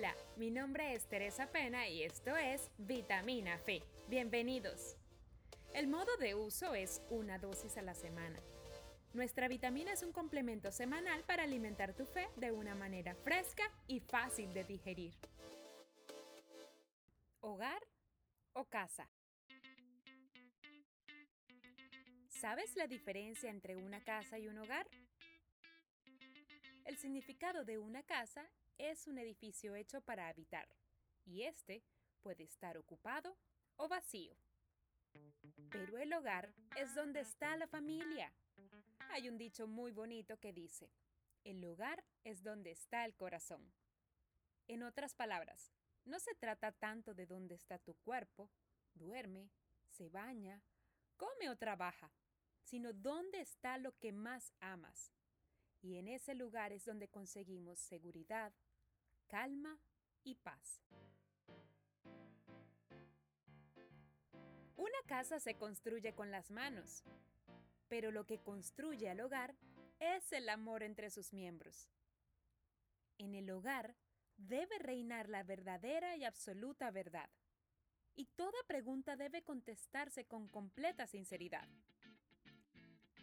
Hola, mi nombre es Teresa Pena y esto es Vitamina Fe. Bienvenidos. El modo de uso es una dosis a la semana. Nuestra vitamina es un complemento semanal para alimentar tu fe de una manera fresca y fácil de digerir. Hogar o casa. ¿Sabes la diferencia entre una casa y un hogar? El significado de una casa es un edificio hecho para habitar, y este puede estar ocupado o vacío. Pero el hogar es donde está la familia. Hay un dicho muy bonito que dice, el hogar es donde está el corazón. En otras palabras, no se trata tanto de dónde está tu cuerpo, duerme, se baña, come o trabaja, sino dónde está lo que más amas. Y en ese lugar es donde conseguimos seguridad, calma y paz. Una casa se construye con las manos, pero lo que construye al hogar es el amor entre sus miembros. En el hogar debe reinar la verdadera y absoluta verdad, y toda pregunta debe contestarse con completa sinceridad.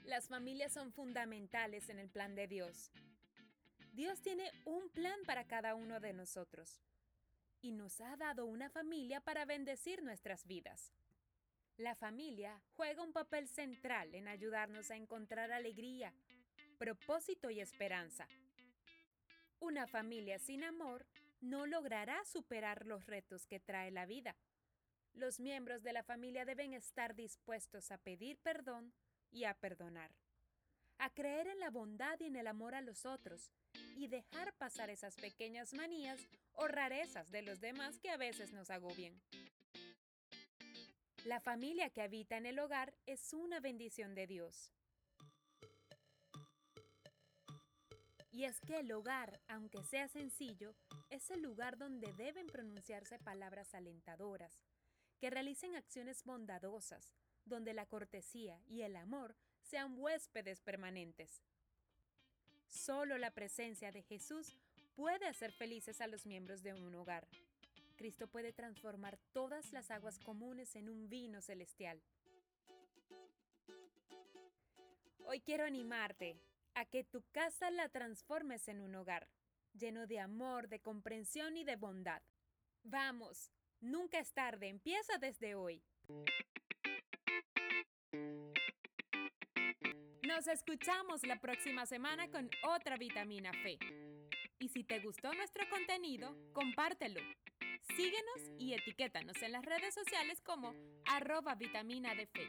Las familias son fundamentales en el plan de Dios Dios tiene un plan para cada uno de nosotros y nos ha dado una familia para bendecir nuestras vidas. La familia juega un papel central en ayudarnos a encontrar alegría, propósito y esperanza. Una familia sin amor no logrará superar los retos que trae la vida. Los miembros de la familia deben estar dispuestos a pedir perdón y a perdonar, a creer en la bondad y en el amor a los otros, y dejar pasar esas pequeñas manías o rarezas de los demás que a veces nos agobian. La familia que habita en el hogar es una bendición de Dios. Y es que el hogar, aunque sea sencillo, es el lugar donde deben pronunciarse palabras alentadoras, que realicen acciones bondadosas, donde la cortesía y el amor sean huéspedes permanentes, Solo la presencia de Jesús puede hacer felices a los miembros de un hogar. Cristo puede transformar todas las aguas comunes en un vino celestial. Hoy quiero animarte a que tu casa la transformes en un hogar, lleno de amor, de comprensión y de bondad. Vamos, nunca es tarde, empieza desde hoy. Nos escuchamos la próxima semana con otra vitamina Fe. Y si te gustó nuestro contenido, compártelo. Síguenos y etiquétanos en las redes sociales como arroba vitamina de fe.